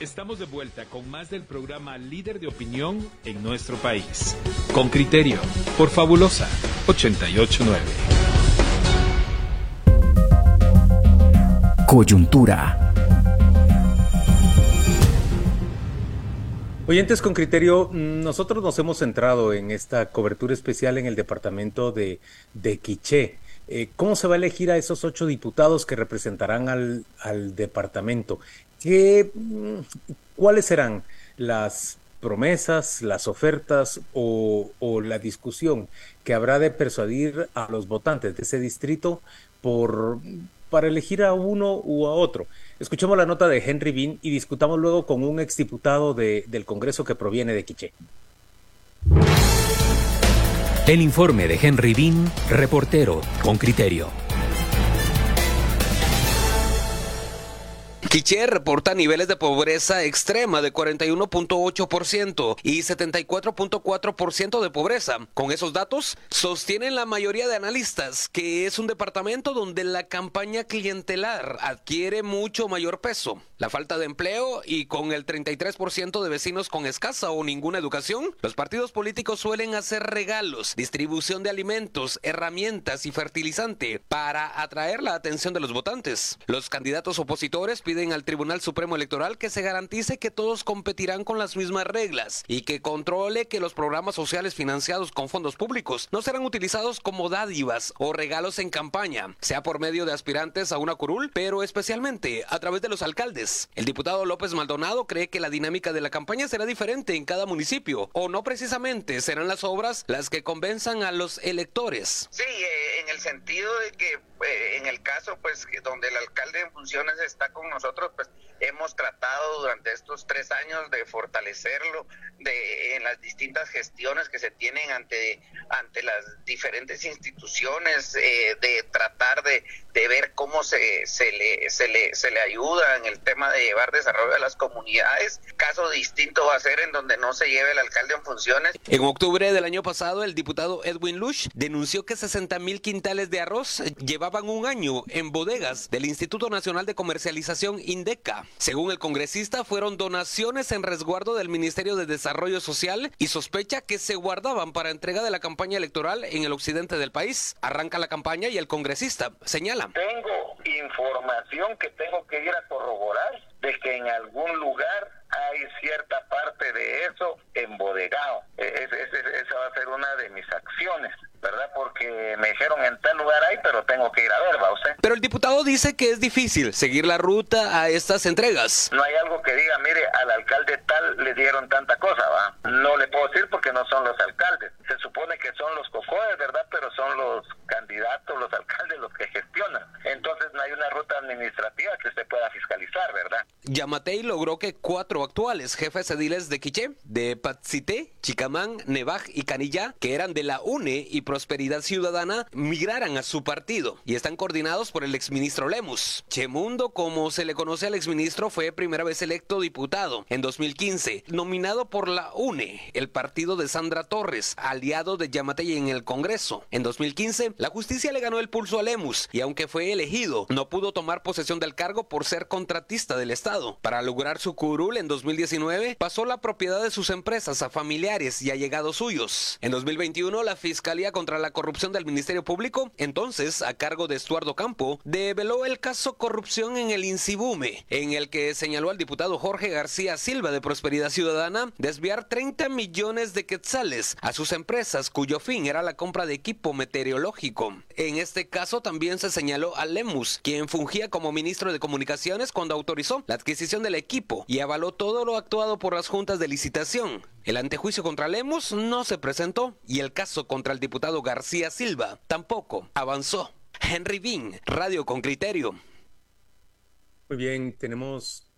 Estamos de vuelta con más del programa Líder de Opinión en nuestro país. Con criterio, por Fabulosa 889. Coyuntura. Oyentes con criterio, nosotros nos hemos centrado en esta cobertura especial en el departamento de, de Quiché. Eh, ¿Cómo se va a elegir a esos ocho diputados que representarán al, al departamento? ¿Qué, mm, ¿Cuáles serán las promesas, las ofertas o, la discusión que habrá de persuadir a los votantes de ese distrito por, para elegir a uno u a otro? Escuchemos la nota de Henry Bean y discutamos luego con un exdiputado de, del Congreso que proviene de Quiché. El informe de Henry Bean, reportero con criterio. Quiché reporta niveles de pobreza extrema de 41.8% y 74.4% de pobreza. Con esos datos, sostienen la mayoría de analistas que es un departamento donde la campaña clientelar adquiere mucho mayor peso. La falta de empleo y con el 33% de vecinos con escasa o ninguna educación, los partidos políticos suelen hacer regalos, distribución de alimentos, herramientas y fertilizante para atraer la atención de los votantes. Los candidatos opositores piden al Tribunal Supremo Electoral que se garantice que todos competirán con las mismas reglas y que controle que los programas sociales financiados con fondos públicos no serán utilizados como dádivas o regalos en campaña, sea por medio de aspirantes a una curul, pero especialmente a través de los alcaldes. El diputado López Maldonado cree que la dinámica de la campaña será diferente en cada municipio o no precisamente serán las obras las que convenzan a los electores. Sí, eh, el sentido de que eh, en el caso pues donde el alcalde en funciones está con nosotros pues hemos tratado durante estos tres años de fortalecerlo de, en las distintas gestiones que se tienen ante, ante las diferentes instituciones, eh, de tratar de, de, ver cómo se, se, le, se, le, se le ayuda en el tema de llevar desarrollo a las comunidades. Caso distinto va a ser en donde no se lleve el alcalde en funciones. En octubre del año pasado, el diputado Edwin Lush denunció que 60 mil de arroz llevaban un año en bodegas del Instituto Nacional de Comercialización Indeca. Según el congresista, fueron donaciones en resguardo del Ministerio de Desarrollo Social y sospecha que se guardaban para entrega de la campaña electoral en el occidente del país. Arranca la campaña y el congresista señala. Tengo información que tengo que ir a corroborar de que en algún lugar hay cierta parte de eso embodegado. E, esa va a ser una de mis acciones. ¿verdad? Porque me dijeron en tal lugar hay, pero tengo que ir a ver, ¿va usted? Pero el diputado dice que es difícil seguir la ruta a estas entregas. No hay algo que diga, mire, al alcalde tal le dieron tanta cosa, ¿va? No le puedo decir porque no son los alcaldes. Se supone que son los cocodes, ¿verdad? Pero son los candidatos, los alcaldes los que gestionan. Entonces no hay una ruta administrativa que usted pueda fiscalizar, ¿verdad? Yamatei logró que cuatro actuales jefes ediles de Quiché, de Patsité, Chicamán, Nevaj y Canilla, que eran de la UNE y Prosperidad Ciudadana migraran a su partido y están coordinados por el exministro Lemus. Chemundo, como se le conoce al exministro, fue primera vez electo diputado en 2015, nominado por la UNE, el partido de Sandra Torres, aliado de Yamatei en el Congreso. En 2015, la justicia le ganó el pulso a Lemus y aunque fue elegido, no pudo tomar posesión del cargo por ser contratista del Estado. Para lograr su curul en 2019, pasó la propiedad de sus empresas a familiares y allegados suyos. En 2021, la Fiscalía contra la Corrupción del Ministerio Público, entonces a cargo de Estuardo Campo, develó el caso corrupción en el Incibume, en el que señaló al diputado Jorge García Silva de Prosperidad Ciudadana desviar 30 millones de quetzales a sus empresas cuyo fin era la compra de equipo meteorológico. En este caso también se señaló a Lemus, quien fungía como ministro de Comunicaciones cuando autorizó la adquisición del equipo y avaló todo lo actuado por las juntas de licitación. El antejuicio contra Lemus no se presentó y el caso contra el diputado García Silva tampoco avanzó. Henry Bean, Radio con Criterio. Muy bien, tenemos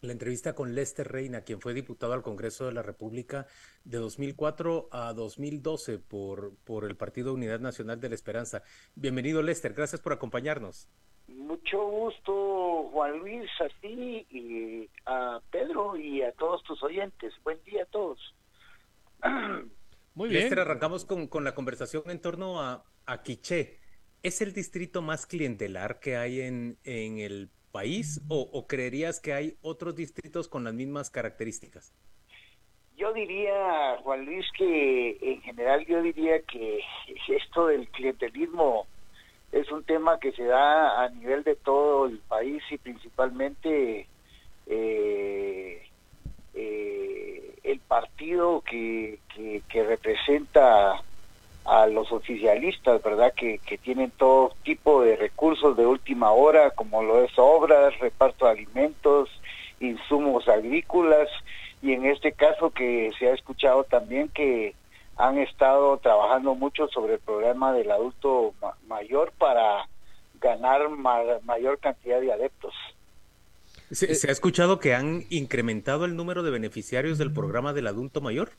la entrevista con Lester Reina, quien fue diputado al Congreso de la República de 2004 a 2012 por, por el Partido Unidad Nacional de la Esperanza. Bienvenido, Lester, gracias por acompañarnos. Mucho gusto, Juan Luis, a ti y a Pedro y a todos tus oyentes. Buen día a todos. Muy bien. Lester, arrancamos con, con, la conversación en torno a, a Quiché. ¿Es el distrito más clientelar que hay en, en el país o, creerías que hay otros distritos con las mismas características? Yo diría, Juan Luis, que en general yo diría que esto del clientelismo es un tema que se da a nivel de todo el país y principalmente eh, eh, el partido que, que, representa a los oficialistas, ¿verdad? Que, que, tienen todo tipo de recursos de última hora, como lo es obras, reparto de alimentos, insumos agrícolas, y en este caso que se ha escuchado también que han estado trabajando mucho sobre el problema del adulto mayor para ganar mayor cantidad de adeptos. ¿Se, ¿Se, ha escuchado que han incrementado el número de beneficiarios del programa del adulto mayor?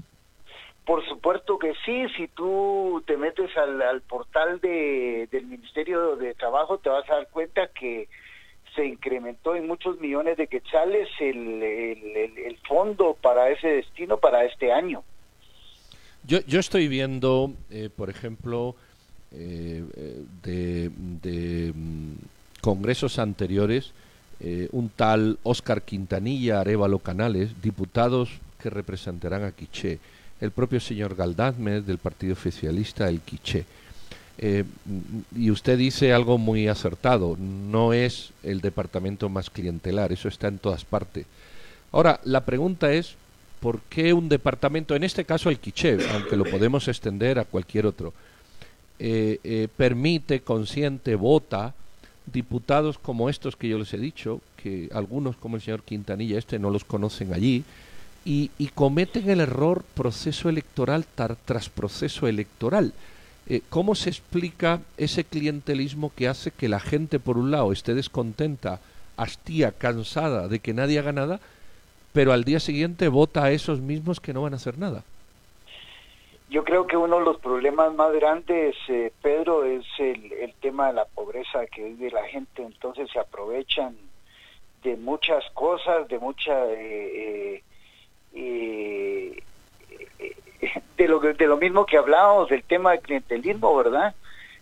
Por supuesto que sí, si tú te metes al, portal de, del Ministerio de Trabajo te vas a dar cuenta que se incrementó en muchos millones de quetzales el, el, fondo para ese destino para este año. Yo, yo estoy viendo, eh, por ejemplo, eh, eh, de, mm, congresos anteriores, un tal Oscar Quintanilla, Arevalo Canales, diputados que representarán a Quiché el propio señor Galdázmez del Partido Oficialista, el Quiché. Eh, y usted dice algo muy acertado, no es el departamento más clientelar, eso está en todas partes. Ahora, la pregunta es, ¿por qué un departamento, en este caso el Quiché, aunque lo podemos extender a cualquier otro, eh, eh, permite, consciente, vota diputados como estos que yo les he dicho, que algunos como el señor Quintanilla, este no los conocen allí, y, cometen el error proceso electoral tras proceso electoral. Eh, ¿Cómo se explica ese clientelismo que hace que la gente, por un lado, esté descontenta, hastía, cansada de que nadie haga nada, pero al día siguiente vota a esos mismos que no van a hacer nada? Yo creo que uno de los problemas más grandes, eh, Pedro, es el, el, tema de la pobreza que vive la gente. Entonces se aprovechan de muchas cosas, de mucha eh, eh, de lo de lo mismo que hablábamos del tema del clientelismo, ¿verdad?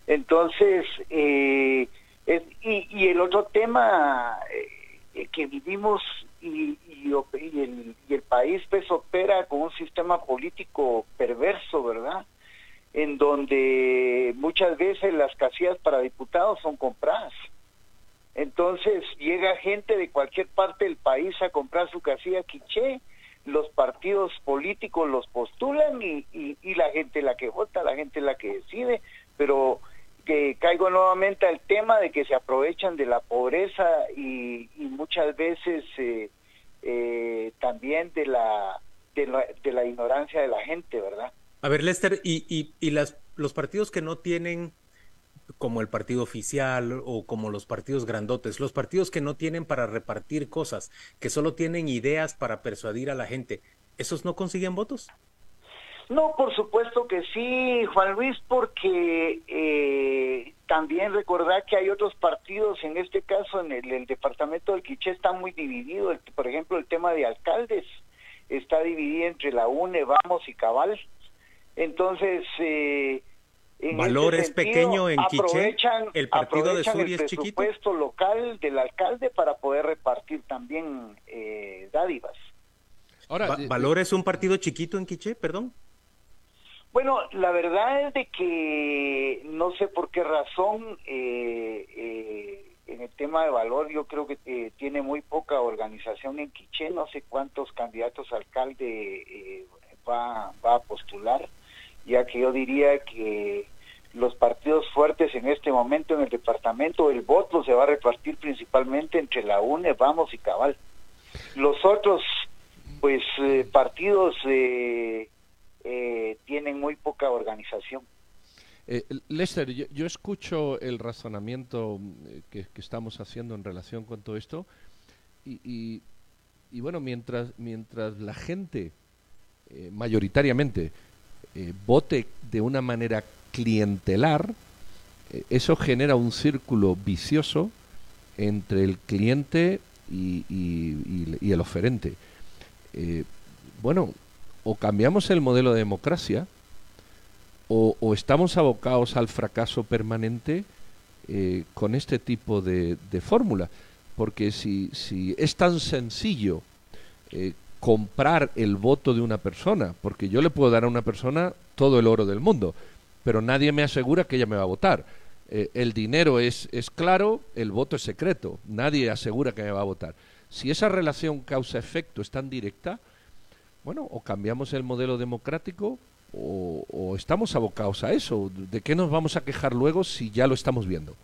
Entonces, eh, y, el otro tema eh, que vivimos y, y, el, y país pues opera con un sistema político perverso, ¿verdad? En donde muchas veces las casillas para diputados son compradas. Entonces llega gente de cualquier parte del país a comprar su casilla quiché los partidos políticos los postulan y, y, la gente la que vota, la gente la que decide, pero que caigo nuevamente al tema de que se aprovechan de la pobreza y, muchas veces eh, eh, también de la, de la, de la ignorancia de la gente, ¿verdad? A ver, Lester, y, y, y las, los partidos que no tienen como el partido oficial o como los partidos grandotes, los partidos que no tienen para repartir cosas, que solo tienen ideas para persuadir a la gente, ¿esos no consiguen votos? No, por supuesto que sí, Juan Luis, porque eh, también recordar que hay otros partidos, en este caso en el, departamento del Quiché está muy dividido, por ejemplo el tema de alcaldes está dividido entre la UNE, Vamos y Cabal. Entonces, eh, Valor es pequeño en Quiché, el partido de Suri es chiquito. El presupuesto local del alcalde para poder repartir también eh, dádivas. Ahora, ¿Valor es un partido chiquito en Quiché, perdón? Bueno, la verdad es de que no sé por qué razón eh, eh, en el tema de valor yo creo que tiene muy poca organización en Quiché, no sé cuántos candidatos alcalde va, va a postular ya que yo diría que los partidos fuertes en este momento en el departamento, el voto se va a repartir principalmente entre la UNE, Vamos y Cabal. Los otros, pues, eh, partidos eh, eh, tienen muy poca organización. Lester, yo, escucho el razonamiento que, estamos haciendo en relación con todo esto y, y, bueno, mientras, mientras la gente mayoritariamente eh, vote de una manera clientelar, eh, eso genera un círculo vicioso entre el cliente y, el oferente. Eh, bueno, o cambiamos el modelo de democracia o, estamos abocados al fracaso permanente con este tipo de, fórmula. porque si, si es tan sencillo eh, comprar el voto de una persona, porque yo le puedo dar a una persona todo el oro del mundo, pero nadie me asegura que ella me va a votar. Eh, el dinero es, es claro, el voto es secreto, nadie asegura que me va a votar. Si esa relación causa-efecto es tan directa, bueno, o cambiamos el modelo democrático o, o, estamos abocados a eso. ¿De qué nos vamos a quejar luego si ya lo estamos viendo?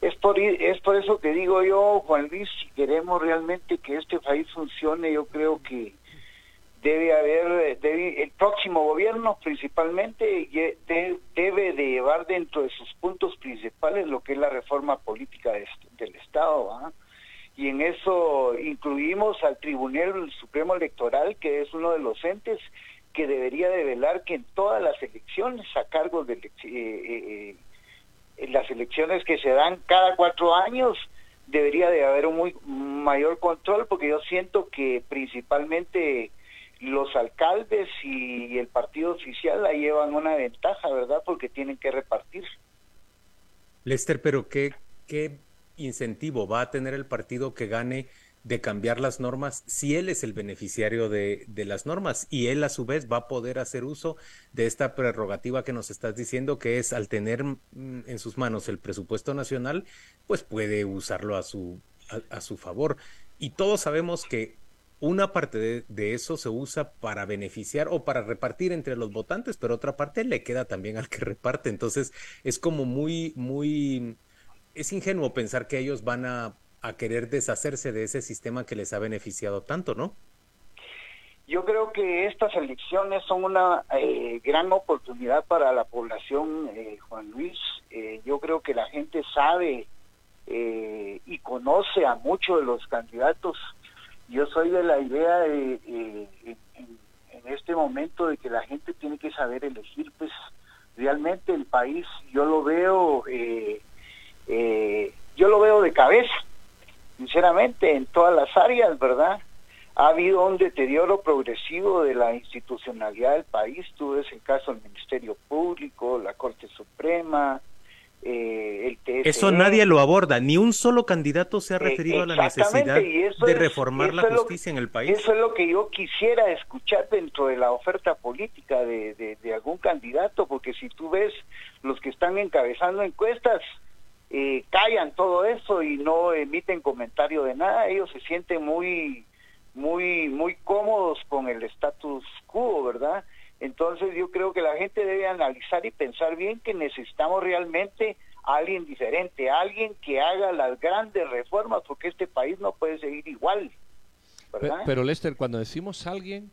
Es por, es por eso que digo yo, Juan Luis, si queremos realmente que este país funcione, yo creo que debe haber, debe, el próximo gobierno principalmente debe de llevar dentro de sus puntos principales lo que es la reforma política de, del Estado. ¿ah? Y en eso incluimos al Tribunal Supremo Electoral, que es uno de los entes que debería de velar que en todas las elecciones a cargo de eh, eh, eh, las elecciones que se dan cada cuatro años debería de haber un muy mayor control porque yo siento que principalmente los alcaldes y el partido oficial la llevan una ventaja, ¿verdad? Porque tienen que repartir. Lester, pero ¿qué, qué incentivo va a tener el partido que gane de cambiar las normas si él es el beneficiario de, de, las normas y él a su vez va a poder hacer uso de esta prerrogativa que nos estás diciendo que es al tener mm, en sus manos el presupuesto nacional pues puede usarlo a su a, a su favor y todos sabemos que una parte de, de, eso se usa para beneficiar o para repartir entre los votantes, pero otra parte le queda también al que reparte. Entonces es como muy, muy, es ingenuo pensar que ellos van a, querer deshacerse de ese sistema que les ha beneficiado tanto, ¿no? Yo creo que estas elecciones son una eh, gran oportunidad para la población, eh, Juan Luis. Eh, yo creo que la gente sabe eh, y conoce a muchos de los candidatos yo soy de la idea de, eh, en, en, este momento de que la gente tiene que saber elegir, pues realmente el país yo lo veo, eh, yo lo veo de cabeza, sinceramente, en todas las áreas, ¿verdad? Ha habido un deterioro progresivo de la institucionalidad del país, tú ves el caso del Ministerio Público, la Corte Suprema, eh, el TSE. Eso nadie lo aborda, ni un solo candidato se ha referido eh, a la necesidad de es, reformar la justicia lo, en el país. Eso es lo que yo quisiera escuchar dentro de la oferta política de, de, de algún candidato, porque si tú ves los que están encabezando encuestas, eh, callan todo eso y no emiten comentario de nada, ellos se sienten muy muy muy cómodos con el status quo, ¿verdad? Entonces yo creo que la gente debe analizar y pensar bien que necesitamos realmente a alguien diferente, a alguien que haga las grandes reformas, porque este país no puede seguir igual. ¿verdad? Pero, Lester, cuando decimos alguien,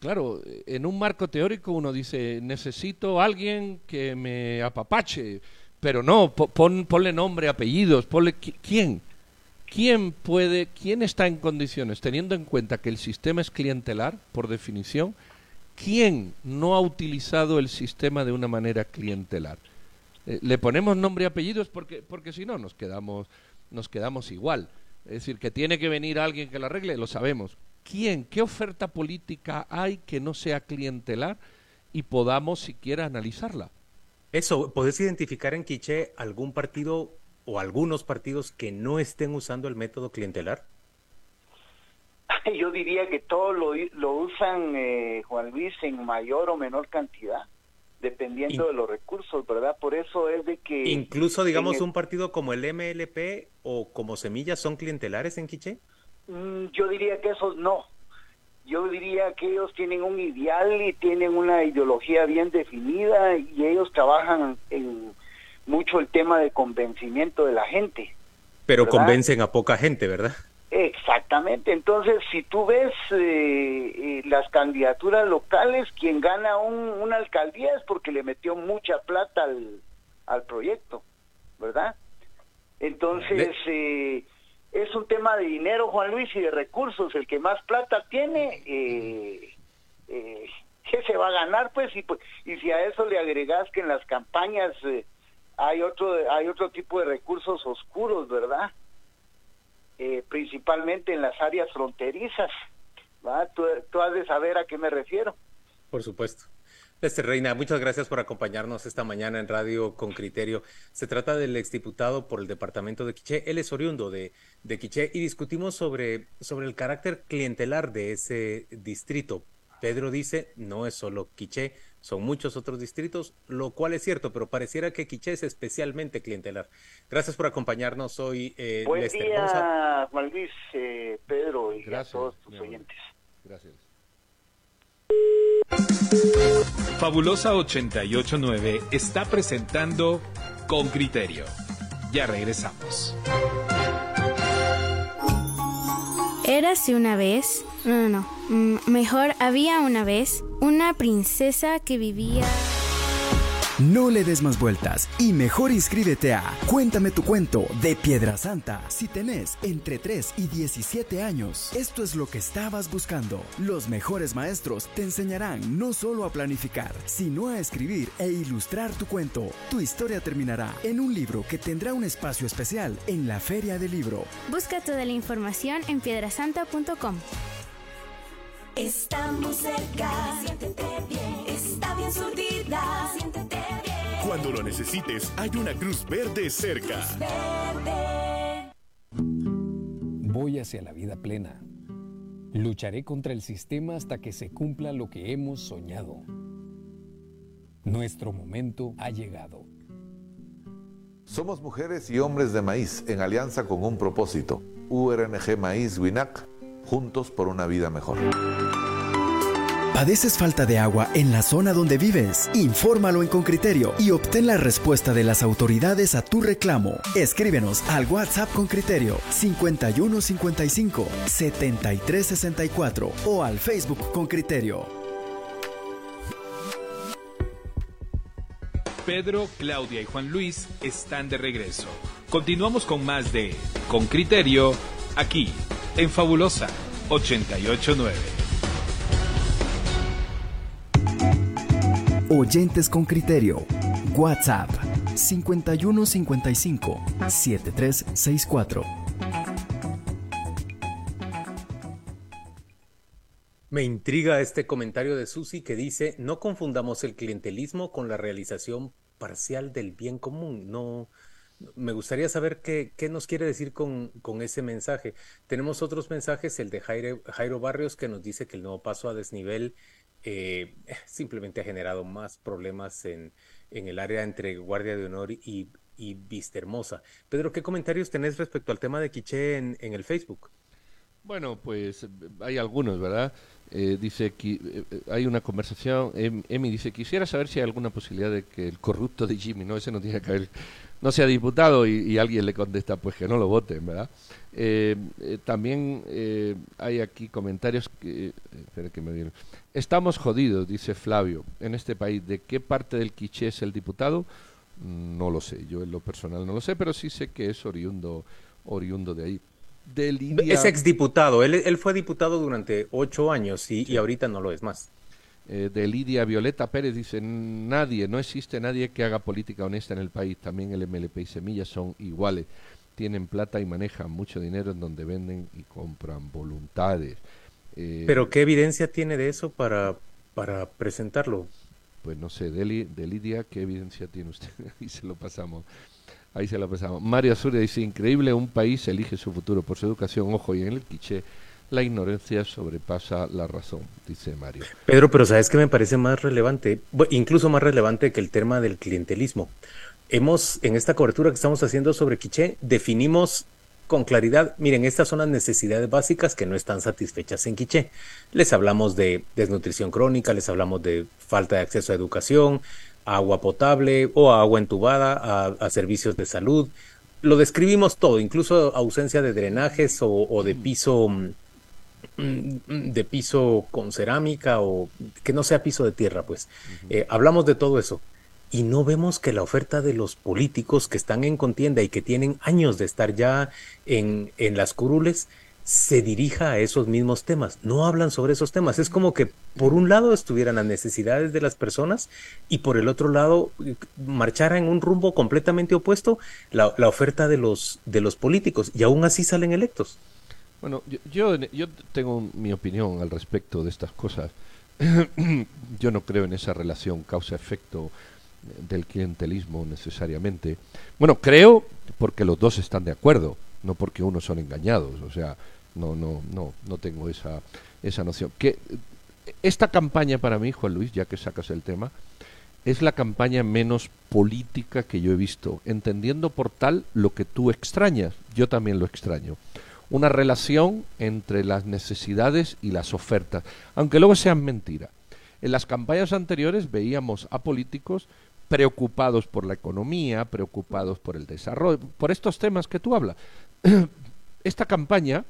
claro, en un marco teórico uno dice, necesito alguien que me apapache, pero no, pon, ponle nombre, apellidos, ponle quién. ¿Quién puede, quién está en condiciones, teniendo en cuenta que el sistema es clientelar, por definición, ¿Quién no ha utilizado el sistema de una manera clientelar? Eh, le ponemos nombre y apellidos porque, porque si no nos quedamos, nos quedamos igual. Es decir, que tiene que venir alguien que lo arregle, lo sabemos. ¿Quién? ¿Qué oferta política hay que no sea clientelar y podamos siquiera analizarla? Eso, ¿podés identificar en Quiche algún partido o algunos partidos que no estén usando el método clientelar? yo diría que todos lo, lo usan, eh, Juan Luis, en mayor o menor cantidad, dependiendo In de los recursos, ¿verdad? Por eso es de que... Incluso, digamos, el... un partido como el MLP o como Semillas son clientelares en Quiché. Mm, yo diría que esos no. Yo diría que ellos tienen un ideal y tienen una ideología bien definida y ellos trabajan en mucho el tema de convencimiento de la gente. Pero ¿verdad? convencen a poca gente, ¿verdad? Exactamente, entonces si tú ves eh, eh, las candidaturas locales, quien gana un, una alcaldía es porque le metió mucha plata al, al proyecto, ¿verdad? Entonces eh, es un tema de dinero, Juan Luis, y de recursos. El que más plata tiene, eh, eh, ¿qué se va a ganar? Pues y, pues, y si a eso le agregas que en las campañas hay otro hay otro tipo de recursos oscuros, ¿verdad? eh, principalmente en las áreas fronterizas. Tú, tú has de saber a qué me refiero. Por supuesto. Lester Reina, muchas gracias por acompañarnos esta mañana en Radio con Criterio. Se trata del exdiputado por el departamento de Quiché. Él es oriundo de, de Quiché y discutimos sobre, sobre el carácter clientelar de ese distrito. Pedro dice, no es solo Quiché, son muchos otros distritos, lo cual es cierto, pero pareciera que Quiché es especialmente clientelar. Gracias por acompañarnos hoy, eh, Buen día, Juan Luis, eh, Pedro y a todos tus oyentes. Gracias. Fabulosa 889 está presentando Con Criterio. Ya regresamos. Érase una vez, no, no, no, mm, mejor había una vez una princesa que vivía... No le des más vueltas y mejor inscríbete a Cuéntame tu cuento de Piedra Santa si tenés entre 3 y 17 años. Esto es lo que estabas buscando. Los mejores maestros te enseñarán no solo a planificar, sino a escribir e ilustrar tu cuento. Tu historia terminará en un libro que tendrá un espacio especial en la Feria del Libro. Busca toda la información en piedrasanta.com. Estamos cerca, siéntete bien, está bien surtida, siéntete bien. Cuando lo necesites, hay una Cruz Verde cerca. Verde. Voy hacia la vida plena. Lucharé contra el sistema hasta que se cumpla lo que hemos soñado. Nuestro momento ha llegado. Somos mujeres y hombres de maíz en alianza con un propósito. URNG Maíz Winac juntos por una vida mejor. ¿Padeces falta de agua en la zona donde vives? Infórmalo en Concriterio y obtén la respuesta de las autoridades a tu reclamo. Escríbenos al WhatsApp con criterio 5155 7364 o al Facebook con criterio. Pedro, Claudia y Juan Luis están de regreso. Continuamos con más de Con Criterio aquí en Fabulosa 889. Oyentes con criterio. WhatsApp 5155 7364. Me intriga este comentario de Susi que dice, no confundamos el clientelismo con la realización parcial del bien común. No, me gustaría saber qué, nos quiere decir con, ese mensaje. Tenemos otros mensajes, el de Jairo, Barrios, que nos dice que el nuevo paso a desnivel eh, simplemente ha generado más problemas en, el área entre Guardia de Honor y, y Vista Hermosa. Pedro, ¿qué comentarios tenés respecto al tema de Quiché en, el Facebook? Bueno, pues hay algunos, ¿verdad? Eh, dice que eh, hay una conversación, em, Emi dice, quisiera saber si hay alguna posibilidad de que el corrupto de Jimmy, no, ese no tiene que ver no sea diputado y, alguien le contesta pues que no lo voten, ¿verdad? Eh, eh, también eh, hay aquí comentarios que, espera que me vienen. Estamos jodidos, dice Flavio, en este país. ¿De qué parte del quiché es el diputado? Mm, no lo sé, yo en lo personal no lo sé, pero sí sé que es oriundo, oriundo de ahí. De Es exdiputado, él, él fue diputado durante ocho años y ahorita no lo es más. Eh, de Lidia Violeta Pérez dice, nadie, no existe nadie que haga política honesta en el país, también el MLP y Semillas son iguales, tienen plata y manejan mucho dinero en donde venden y compran voluntades. Eh, Pero ¿qué evidencia tiene de eso para, para presentarlo? Pues no sé, de, Lidia, ¿qué evidencia tiene usted? Ahí se lo pasamos. Ahí se lo pasamos. Mario Azuria dice, increíble, un país elige su futuro por su educación, ojo, y en el quiché la ignorancia sobrepasa la razón, dice Mario. Pedro, pero ¿sabes qué me parece más relevante? incluso más relevante que el tema del clientelismo. Hemos, en esta cobertura que estamos haciendo sobre Quiché, definimos con claridad, miren, estas son las necesidades básicas que no están satisfechas en Quiché. Les hablamos de desnutrición crónica, les hablamos de falta de acceso a educación, agua potable o agua entubada, a, servicios de salud. Lo describimos todo, incluso ausencia de drenajes o de piso de piso con cerámica o que no sea piso de tierra, pues. Eh, hablamos de todo eso y no vemos que la oferta de los políticos que están en contienda y que tienen años de estar ya en, en las curules se dirija a esos mismos temas. No hablan sobre esos temas. Es como que por un lado estuvieran las necesidades de las personas y por el otro lado marchara en un rumbo completamente opuesto la, la oferta de los, de los políticos y aún así salen electos. Bueno, yo, yo, tengo mi opinión al respecto de estas cosas. Yo no creo en esa relación causa-efecto del clientelismo necesariamente. Bueno, creo porque los dos están de acuerdo, no porque unos son engañados. O sea, no, no, no, no tengo esa, esa noción. Que esta campaña para mí, Juan Luis, ya que sacas el tema, es la campaña menos política que yo he visto, entendiendo por tal lo que tú extrañas, yo también lo extraño. Una relación entre las necesidades y las ofertas, aunque luego sean mentira. En las campañas anteriores veíamos a políticos preocupados por la economía, preocupados por el desarrollo, por estos temas que tú hablas. Esta campaña,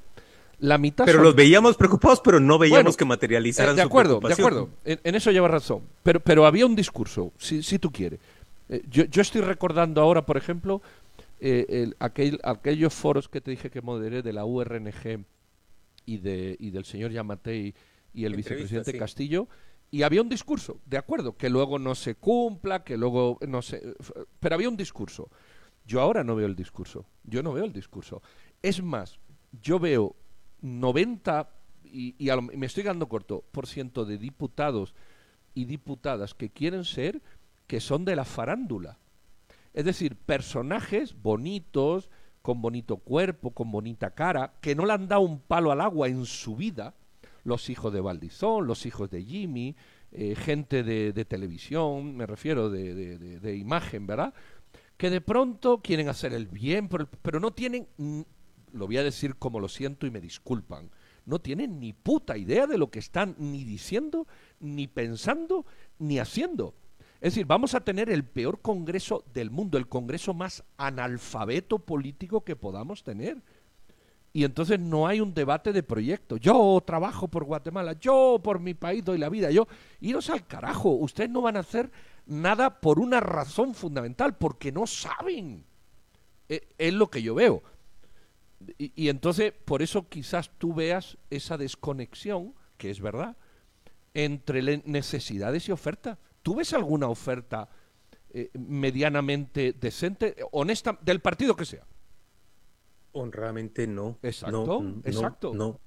la mitad. Pero los veíamos preocupados, pero no veíamos que materializaran eh, de acuerdo, De acuerdo, en, eso lleva razón. Pero, pero había un discurso, si, si tú quieres. Eh, yo, yo, estoy recordando ahora, por ejemplo, eh, el, aquel, aquellos foros que te dije que moderé de la URNG y, de, y del señor Yamatei y el vicepresidente Castillo, y había un discurso, de acuerdo, que luego no se cumpla, que luego no se... Pero había un discurso. Yo ahora no veo el discurso, yo no veo el discurso. Es más, yo veo 90, y, me estoy dando corto, por ciento de diputados y diputadas que quieren ser, que son de la farándula. Es decir, personajes bonitos, con bonito cuerpo, con bonita cara, que no le han dado un palo al agua en su vida, los hijos de Valdizón, los hijos de Jimmy, eh, gente de, televisión, me refiero de, de, imagen, ¿verdad? Que de pronto quieren hacer el bien, pero no tienen lo voy a decir como lo siento y me disculpan, no tienen ni puta idea de lo que están ni diciendo, ni pensando, ni haciendo. Es decir, vamos a tener el peor Congreso del mundo, el Congreso más analfabeto político que podamos tener. Y entonces no hay un debate de proyecto. Yo trabajo por Guatemala, yo por mi país doy la vida, yo. Iros al carajo, ustedes no van a hacer nada por una razón fundamental, porque no saben. E, es lo que yo veo. Y, entonces, por eso quizás tú veas esa desconexión, que es verdad, entre necesidades y oferta. ¿Tú ves alguna oferta eh, medianamente decente, honesta, del partido que sea? Honradamente no. Exacto, exacto. No,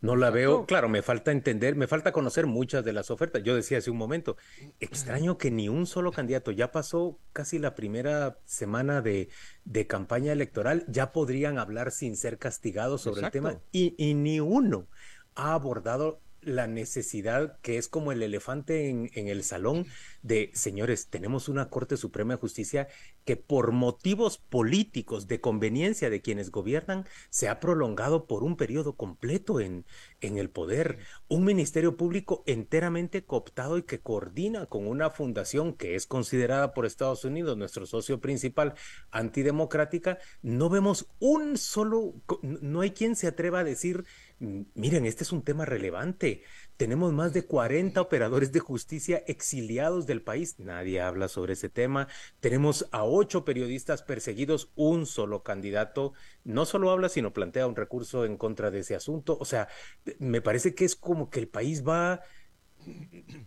no la veo, claro, me falta entender, me falta conocer muchas de las ofertas. Yo decía hace un momento, extraño que ni un solo candidato, ya pasó casi la primera semana de, de campaña electoral, ya podrían hablar sin ser castigados sobre el tema y, y ni uno ha abordado la necesidad que es como el elefante en, el salón de, señores, tenemos una Corte Suprema de Justicia que por motivos políticos de conveniencia de quienes gobiernan se ha prolongado por un periodo completo en, en el poder. Un ministerio público enteramente cooptado y que coordina con una fundación que es considerada por Estados Unidos nuestro socio principal antidemocrática. No vemos un solo, no hay quien se atreva a decir Miren, este es un tema relevante. Tenemos más de 40 operadores de justicia exiliados del país. Nadie habla sobre ese tema. Tenemos a ocho periodistas perseguidos. Un solo candidato no solo habla, sino plantea un recurso en contra de ese asunto. O sea, me parece que es como que el país va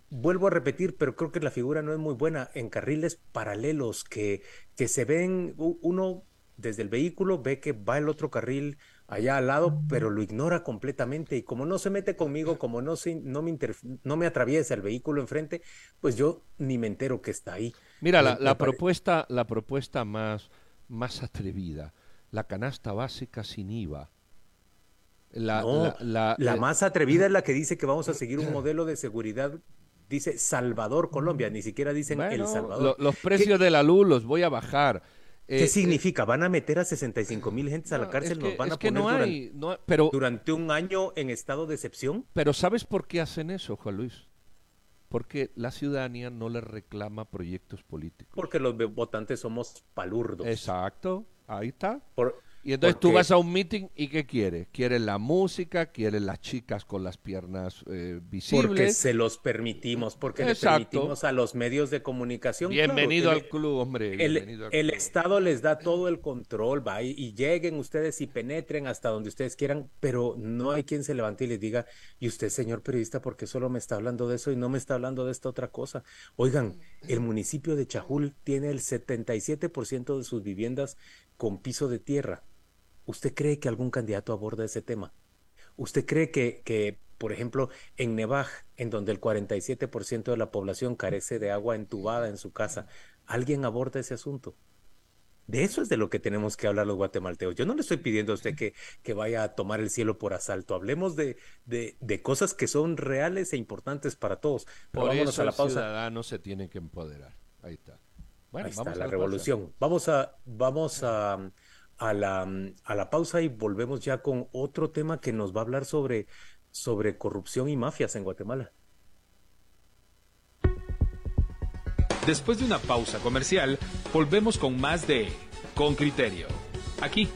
vuelvo a repetir, pero creo que la figura no es muy buena, en carriles paralelos que, que se ven, uno desde el vehículo ve que va el otro carril allá al lado, pero lo ignora completamente y como no se mete conmigo, como no, se, no, me, no me atraviesa el vehículo enfrente, pues yo ni me entero que está ahí. Mira, la, propuesta, la propuesta más, más atrevida, la canasta básica sin IVA. La, la, la, más atrevida es la que dice que vamos a seguir un modelo de seguridad dice Salvador Colombia, ni siquiera dicen El Salvador. los precios de la luz los voy a bajar. ¿Qué eh, significa? ¿Van a meter a 65 mil gentes a la cárcel? ¿Nos van a poner durante, pero, durante un año en estado de excepción? Pero ¿sabes por qué hacen eso, Juan Luis? Porque la ciudadanía no les reclama proyectos políticos. Porque los votantes somos palurdos. Exacto, ahí está. Por, y entonces tú vas a un meeting y ¿qué quieres? ¿Quieres la música? ¿Quieres las chicas con las piernas eh, visibles? Porque se los permitimos, porque le permitimos a los medios de comunicación. Bienvenido al club, hombre. El, Estado les da todo el control, va, y, lleguen ustedes y penetren hasta donde ustedes quieran, pero no hay quien se levante y les diga, y usted, señor periodista, ¿por qué solo me está hablando de eso y no me está hablando de esta otra cosa? Oigan, el municipio de Chajul tiene el 77% de sus viviendas con piso de tierra ¿Usted cree que algún candidato aborda ese tema? ¿Usted cree que, por ejemplo, en Nevaj, en donde el 47% de la población carece de agua entubada en su casa, ¿alguien aborda ese asunto? De eso es de lo que tenemos que hablar los guatemaltecos. Yo no le estoy pidiendo a usted que, que vaya a tomar el cielo por asalto. Hablemos de, de, de cosas que son reales e importantes para todos. Pero por eso a la pausa. ciudadano se tiene que empoderar. Ahí está. Bueno, Ahí está, la, revolución. Vamos a, vamos a, a, la, a la pausa y volvemos ya con otro tema que nos va a hablar sobre, sobre corrupción y mafias en Guatemala. Después de una pausa comercial, volvemos con más de Con Criterio. Aquí,